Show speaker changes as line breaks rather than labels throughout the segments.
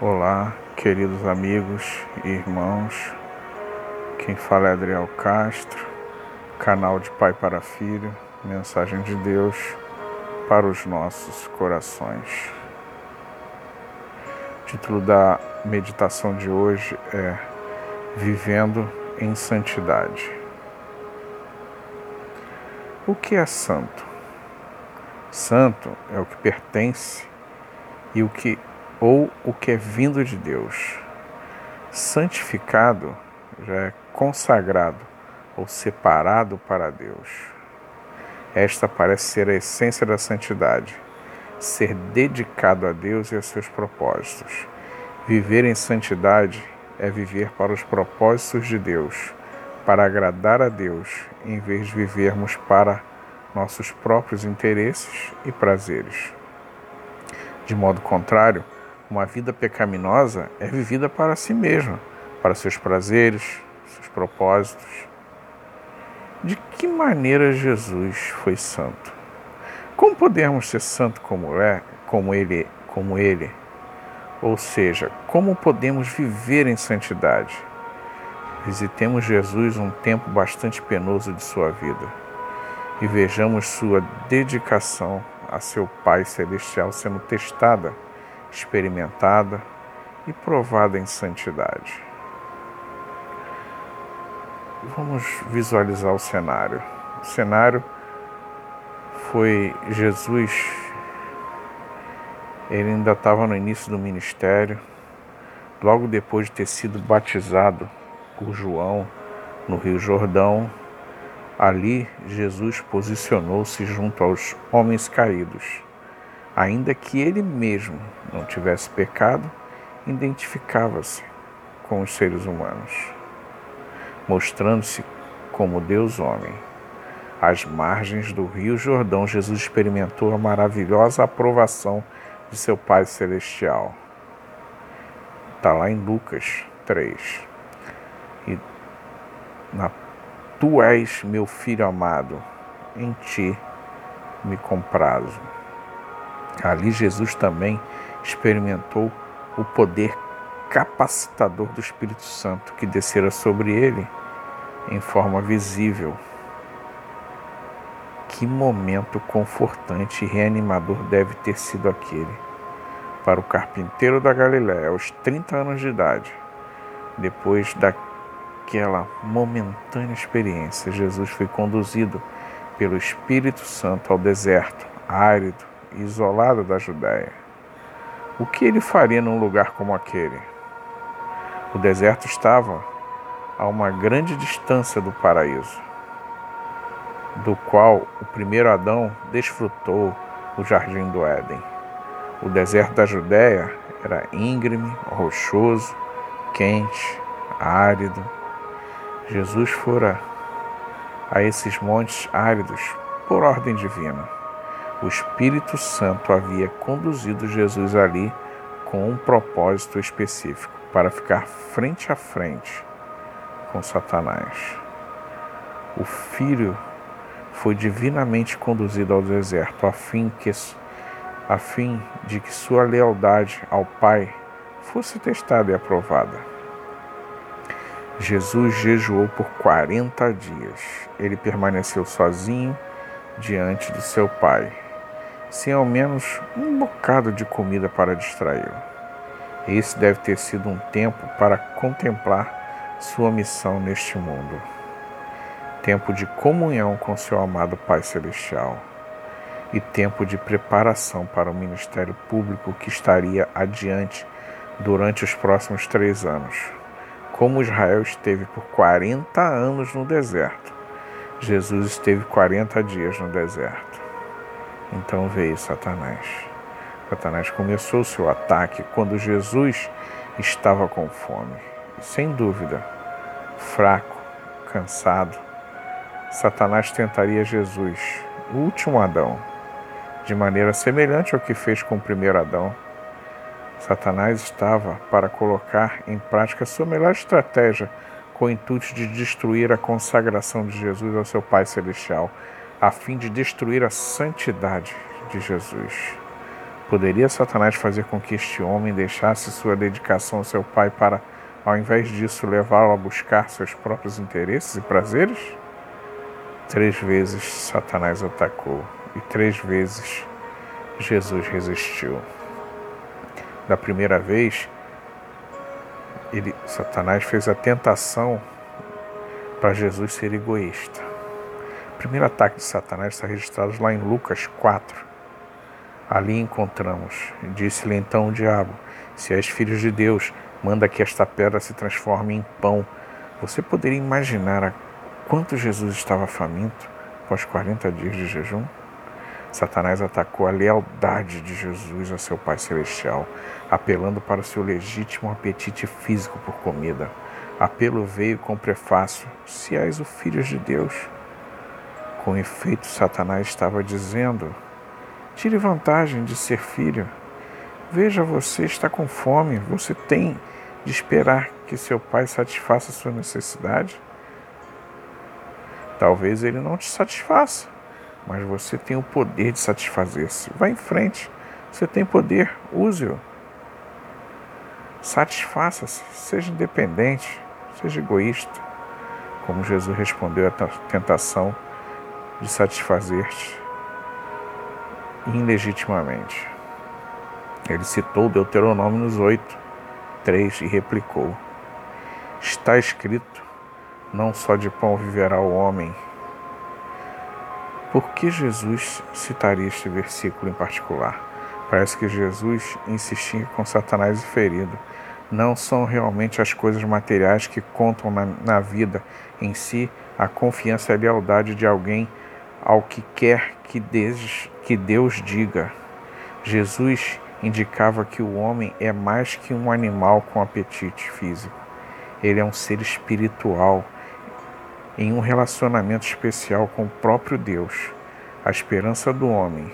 Olá, queridos amigos e irmãos. Quem fala é Adriel Castro, canal de Pai para Filho, mensagem de Deus para os nossos corações. O título da meditação de hoje é Vivendo em Santidade. O que é santo? Santo é o que pertence e o que ou o que é vindo de Deus. Santificado já é consagrado ou separado para Deus. Esta parece ser a essência da santidade, ser dedicado a Deus e a seus propósitos. Viver em santidade é viver para os propósitos de Deus, para agradar a Deus, em vez de vivermos para nossos próprios interesses e prazeres. De modo contrário, uma vida pecaminosa é vivida para si mesma, para seus prazeres, seus propósitos. De que maneira Jesus foi santo? Como podemos ser santo como é, como ele, como ele? Ou seja, como podemos viver em santidade? Visitemos Jesus um tempo bastante penoso de sua vida e vejamos sua dedicação a seu Pai celestial sendo testada experimentada e provada em santidade. Vamos visualizar o cenário. O cenário foi Jesus, ele ainda estava no início do ministério, logo depois de ter sido batizado por João no Rio Jordão. Ali, Jesus posicionou-se junto aos homens caídos ainda que ele mesmo não tivesse pecado, identificava-se com os seres humanos, mostrando-se como Deus homem. Às margens do Rio Jordão, Jesus experimentou a maravilhosa aprovação de seu Pai Celestial. Está lá em Lucas 3. E na, tu és meu filho amado, em ti me comprazo. Ali Jesus também experimentou o poder capacitador do Espírito Santo que descera sobre ele em forma visível. Que momento confortante e reanimador deve ter sido aquele para o carpinteiro da Galiléia aos 30 anos de idade. Depois daquela momentânea experiência, Jesus foi conduzido pelo Espírito Santo ao deserto árido isolado da Judéia. O que ele faria num lugar como aquele? O deserto estava a uma grande distância do paraíso, do qual o primeiro Adão desfrutou o jardim do Éden. O deserto da Judéia era íngreme, rochoso, quente, árido. Jesus fora a esses montes áridos por ordem divina. O Espírito Santo havia conduzido Jesus ali com um propósito específico para ficar frente a frente com Satanás. O filho foi divinamente conduzido ao deserto a fim, que, a fim de que sua lealdade ao Pai fosse testada e aprovada. Jesus jejuou por 40 dias. Ele permaneceu sozinho diante de seu Pai sem ao menos um bocado de comida para distraí-lo. Esse deve ter sido um tempo para contemplar sua missão neste mundo. Tempo de comunhão com seu amado Pai Celestial e tempo de preparação para o ministério público que estaria adiante durante os próximos três anos. Como Israel esteve por 40 anos no deserto, Jesus esteve 40 dias no deserto. Então veio Satanás. Satanás começou seu ataque quando Jesus estava com fome. Sem dúvida, fraco, cansado, Satanás tentaria Jesus, o último Adão, de maneira semelhante ao que fez com o primeiro Adão. Satanás estava para colocar em prática sua melhor estratégia com o intuito de destruir a consagração de Jesus ao seu Pai Celestial a fim de destruir a santidade de Jesus. Poderia Satanás fazer com que este homem deixasse sua dedicação ao seu pai para, ao invés disso, levá-lo a buscar seus próprios interesses e prazeres? Três vezes Satanás atacou e três vezes Jesus resistiu. Da primeira vez, ele, Satanás fez a tentação para Jesus ser egoísta. Primeiro ataque de Satanás está registrado lá em Lucas 4, Ali encontramos. Disse-lhe então o diabo: Se és filho de Deus, manda que esta pedra se transforme em pão. Você poderia imaginar a quanto Jesus estava faminto após 40 dias de jejum? Satanás atacou a lealdade de Jesus a seu Pai Celestial, apelando para o seu legítimo apetite físico por comida. Apelo veio com prefácio: Se és o filho de Deus. Com efeito, Satanás estava dizendo Tire vantagem de ser filho. Veja, você está com fome, você tem de esperar que seu pai satisfaça sua necessidade? Talvez ele não te satisfaça, mas você tem o poder de satisfazer-se. Vá em frente, você tem poder, use-o. Satisfaça-se, seja independente, seja egoísta, como Jesus respondeu à tentação de satisfazer-te ilegitimamente. Ele citou Deuteronômio 8, 3 e replicou: Está escrito, não só de pão viverá o homem. Por que Jesus citaria este versículo em particular? Parece que Jesus insistia com Satanás e ferido. Não são realmente as coisas materiais que contam na, na vida em si, a confiança e a lealdade de alguém ao que quer que Deus, que Deus diga. Jesus indicava que o homem é mais que um animal com apetite físico. Ele é um ser espiritual em um relacionamento especial com o próprio Deus. A esperança do homem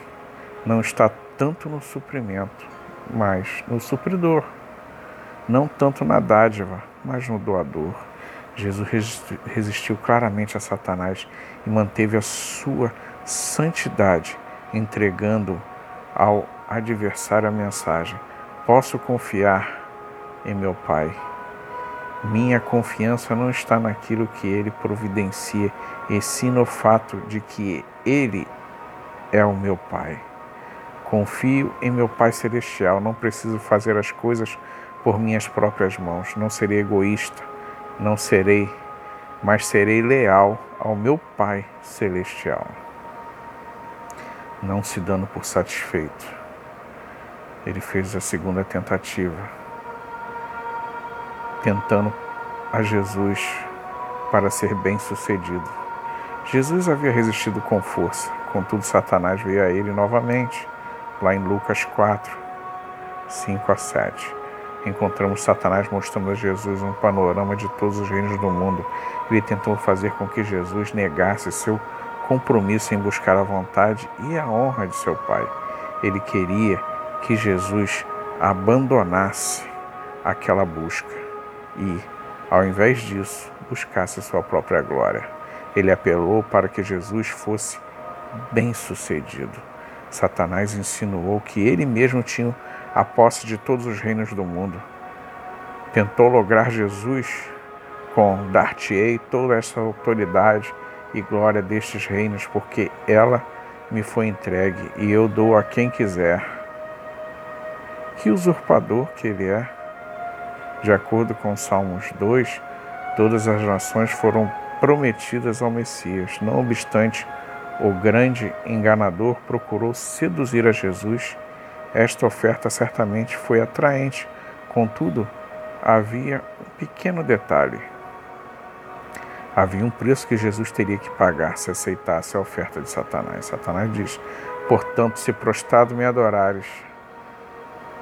não está tanto no suprimento, mas no supridor. Não tanto na dádiva, mas no doador. Jesus resistiu claramente a Satanás e manteve a sua santidade, entregando ao adversário a mensagem: Posso confiar em meu Pai. Minha confiança não está naquilo que ele providencia, e sim no fato de que ele é o meu Pai. Confio em meu Pai Celestial, não preciso fazer as coisas por minhas próprias mãos, não serei egoísta não serei, mas serei leal ao meu Pai Celestial. Não se dando por satisfeito, ele fez a segunda tentativa, tentando a Jesus para ser bem sucedido. Jesus havia resistido com força, contudo, Satanás veio a ele novamente, lá em Lucas 4, 5 a 7 encontramos Satanás mostrando a Jesus um panorama de todos os reinos do mundo. Ele tentou fazer com que Jesus negasse seu compromisso em buscar a vontade e a honra de seu Pai. Ele queria que Jesus abandonasse aquela busca e, ao invés disso, buscasse sua própria glória. Ele apelou para que Jesus fosse bem-sucedido. Satanás insinuou que ele mesmo tinha a posse de todos os reinos do mundo. Tentou lograr Jesus com dar-te-ei toda essa autoridade e glória destes reinos, porque ela me foi entregue e eu dou a quem quiser. Que usurpador que ele é! De acordo com Salmos 2, todas as nações foram prometidas ao Messias. Não obstante, o grande enganador procurou seduzir a Jesus esta oferta certamente foi atraente, contudo, havia um pequeno detalhe. Havia um preço que Jesus teria que pagar se aceitasse a oferta de Satanás. Satanás diz: Portanto, se prostrado me adorares,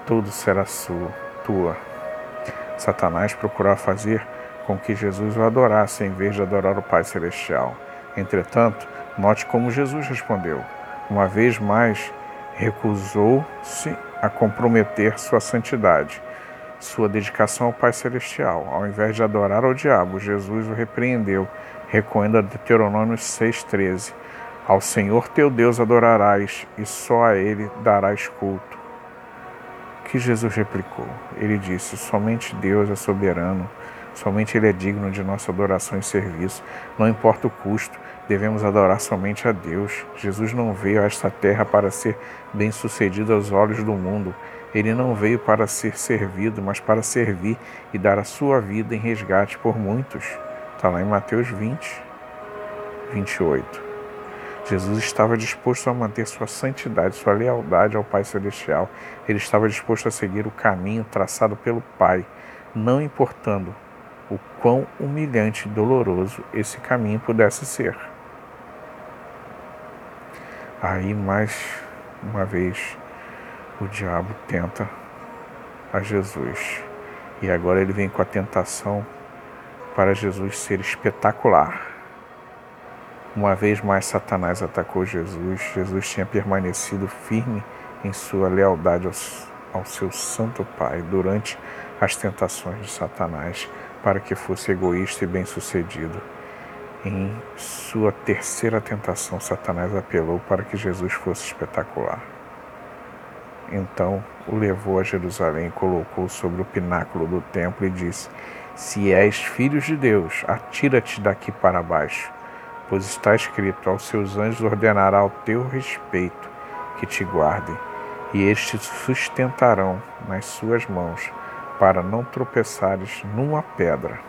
tudo será sua, tua. Satanás procurava fazer com que Jesus o adorasse em vez de adorar o Pai Celestial. Entretanto, note como Jesus respondeu. Uma vez mais, recusou-se a comprometer sua santidade, sua dedicação ao Pai Celestial. Ao invés de adorar ao diabo, Jesus o repreendeu, recorrendo a Deuteronômio 6,13. Ao Senhor teu Deus adorarás, e só a Ele darás culto. que Jesus replicou? Ele disse: Somente Deus é soberano, somente Ele é digno de nossa adoração e serviço. Não importa o custo, devemos adorar somente a Deus. Jesus não veio a esta terra para ser bem-sucedido aos olhos do mundo. Ele não veio para ser servido, mas para servir e dar a sua vida em resgate por muitos. Está lá em Mateus 20, 28. Jesus estava disposto a manter sua santidade, sua lealdade ao Pai Celestial. Ele estava disposto a seguir o caminho traçado pelo Pai, não importando o quão humilhante e doloroso esse caminho pudesse ser. Aí, mais uma vez, o diabo tenta a Jesus. E agora ele vem com a tentação para Jesus ser espetacular. Uma vez mais, Satanás atacou Jesus. Jesus tinha permanecido firme em sua lealdade ao, ao seu Santo Pai durante as tentações de Satanás para que fosse egoísta e bem-sucedido. Em sua terceira tentação, Satanás apelou para que Jesus fosse espetacular. Então o levou a Jerusalém e colocou sobre o pináculo do templo e disse: Se és filho de Deus, atira-te daqui para baixo, pois está escrito: Aos seus anjos ordenará ao teu respeito que te guardem, e eles te sustentarão nas suas mãos, para não tropeçares numa pedra.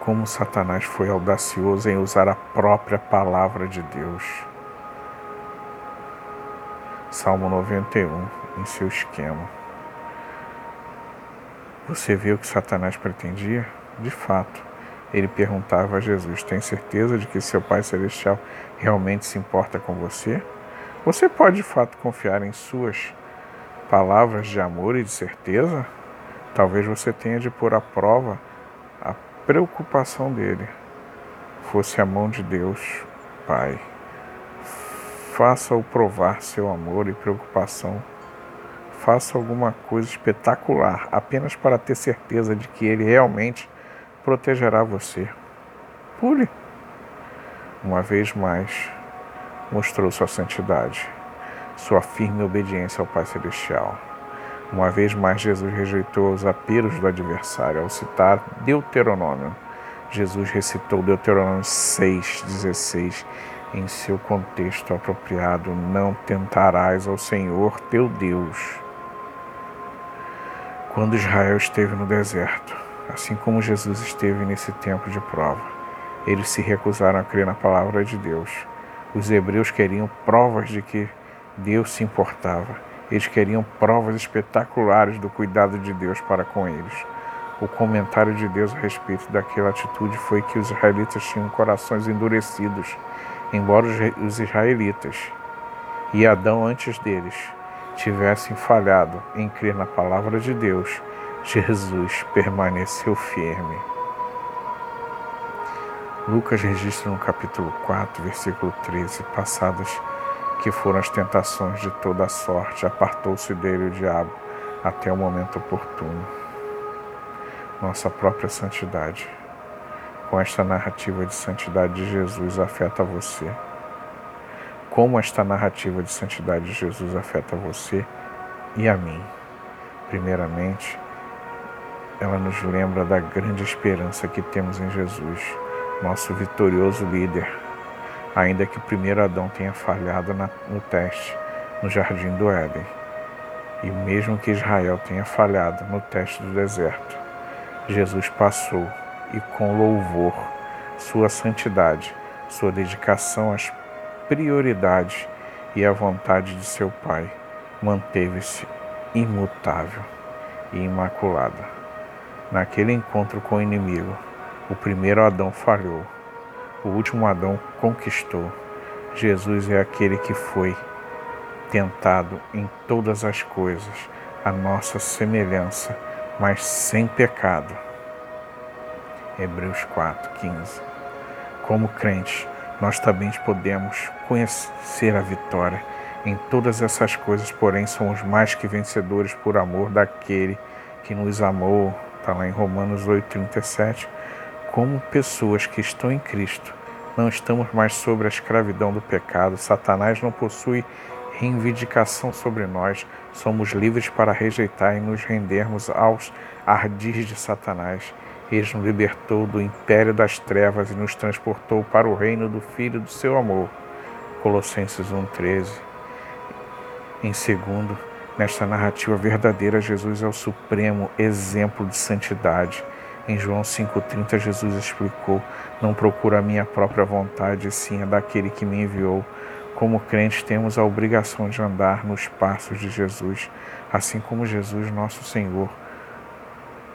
Como Satanás foi audacioso em usar a própria palavra de Deus Salmo 91, em seu esquema. Você viu o que Satanás pretendia? De fato, ele perguntava a Jesus: Tem certeza de que seu Pai Celestial realmente se importa com você? Você pode de fato confiar em suas palavras de amor e de certeza? Talvez você tenha de pôr à prova a preocupação dele. Fosse a mão de Deus, Pai. Faça-o provar seu amor e preocupação. Faça alguma coisa espetacular apenas para ter certeza de que ele realmente protegerá você. Pule. Uma vez mais, mostrou sua santidade, sua firme obediência ao Pai Celestial. Uma vez mais, Jesus rejeitou os apelos do adversário ao citar Deuteronômio. Jesus recitou Deuteronômio 6,16 em seu contexto apropriado, não tentarás ao Senhor teu Deus. Quando Israel esteve no deserto, assim como Jesus esteve nesse tempo de prova, eles se recusaram a crer na palavra de Deus. Os hebreus queriam provas de que Deus se importava. Eles queriam provas espetaculares do cuidado de Deus para com eles. O comentário de Deus a respeito daquela atitude foi que os israelitas tinham corações endurecidos embora os israelitas e Adão antes deles tivessem falhado em crer na palavra de Deus, Jesus permaneceu firme. Lucas registra no capítulo 4, versículo 13, passadas que foram as tentações de toda a sorte, apartou-se dele o diabo até o momento oportuno. Nossa própria santidade com esta narrativa de santidade de Jesus afeta você? Como esta narrativa de santidade de Jesus afeta você e a mim? Primeiramente, ela nos lembra da grande esperança que temos em Jesus, nosso vitorioso líder, ainda que o primeiro Adão tenha falhado no teste no jardim do Éden, e mesmo que Israel tenha falhado no teste do deserto, Jesus passou e com louvor sua santidade, sua dedicação às prioridades e à vontade de seu Pai, manteve-se imutável e imaculada. Naquele encontro com o inimigo, o primeiro Adão falhou, o último Adão conquistou. Jesus é aquele que foi tentado em todas as coisas, a nossa semelhança, mas sem pecado Hebreus 4, 15. Como crentes, nós também podemos conhecer a vitória em todas essas coisas, porém somos mais que vencedores por amor daquele que nos amou. Está lá em Romanos 8,37. Como pessoas que estão em Cristo, não estamos mais sobre a escravidão do pecado. Satanás não possui reivindicação sobre nós, somos livres para rejeitar e nos rendermos aos ardis de Satanás. Ele nos libertou do império das trevas e nos transportou para o reino do Filho do seu amor. Colossenses 1,13. Em segundo, nesta narrativa verdadeira, Jesus é o supremo exemplo de santidade. Em João 5,30, Jesus explicou: Não procuro a minha própria vontade, sim a daquele que me enviou. Como crentes, temos a obrigação de andar nos passos de Jesus, assim como Jesus, nosso Senhor,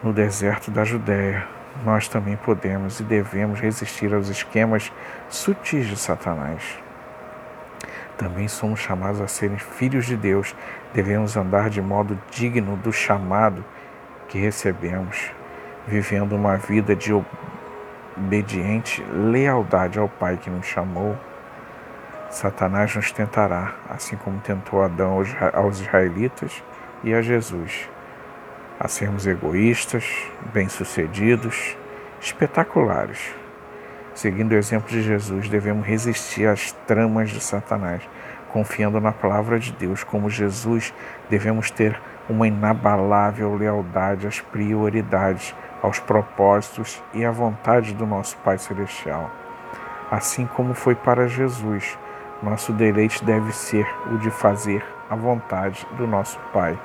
no deserto da Judéia. Nós também podemos e devemos resistir aos esquemas sutis de Satanás. Também somos chamados a serem filhos de Deus, devemos andar de modo digno do chamado que recebemos, vivendo uma vida de obediente lealdade ao Pai que nos chamou Satanás nos tentará, assim como tentou Adão aos israelitas e a Jesus, a sermos egoístas, bem-sucedidos, espetaculares. Seguindo o exemplo de Jesus, devemos resistir às tramas de Satanás, confiando na palavra de Deus. Como Jesus, devemos ter uma inabalável lealdade às prioridades, aos propósitos e à vontade do nosso Pai Celestial. Assim como foi para Jesus, nosso deleite deve ser o de fazer a vontade do nosso Pai.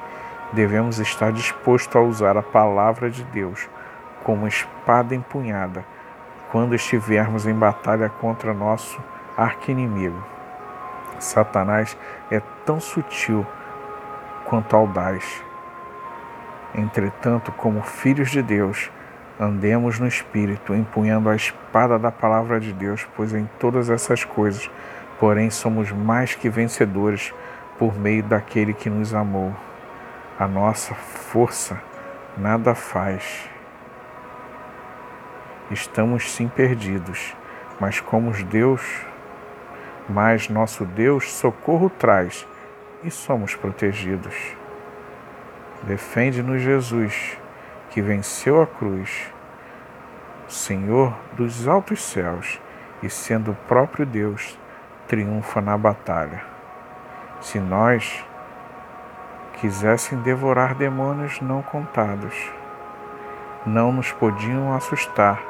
Devemos estar dispostos a usar a palavra de Deus como espada empunhada quando estivermos em batalha contra nosso arqui-inimigo. Satanás é tão sutil quanto audaz. Entretanto, como filhos de Deus, andemos no Espírito, empunhando a espada da palavra de Deus, pois em todas essas coisas porém somos mais que vencedores por meio daquele que nos amou. A nossa força nada faz. Estamos sim perdidos, mas como Deus, mas nosso Deus socorro traz e somos protegidos. Defende-nos Jesus, que venceu a cruz, Senhor dos altos céus, e sendo o próprio Deus, triunfa na batalha. Se nós quisessem devorar demônios não contados, não nos podiam assustar,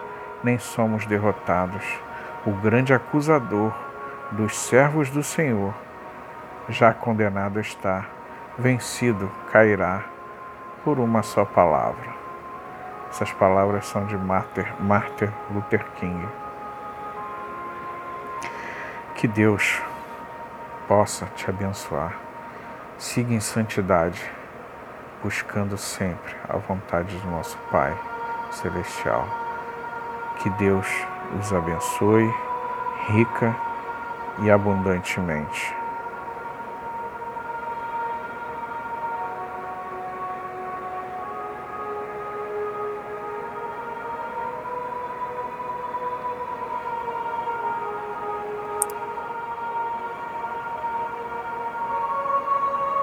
nem somos derrotados. O grande acusador dos servos do Senhor, já condenado está, vencido cairá por uma só palavra. Essas palavras são de Martin, Luther King. Que Deus possa te abençoar. Siga em santidade, buscando sempre a vontade do nosso Pai Celestial. Que Deus os abençoe rica e abundantemente.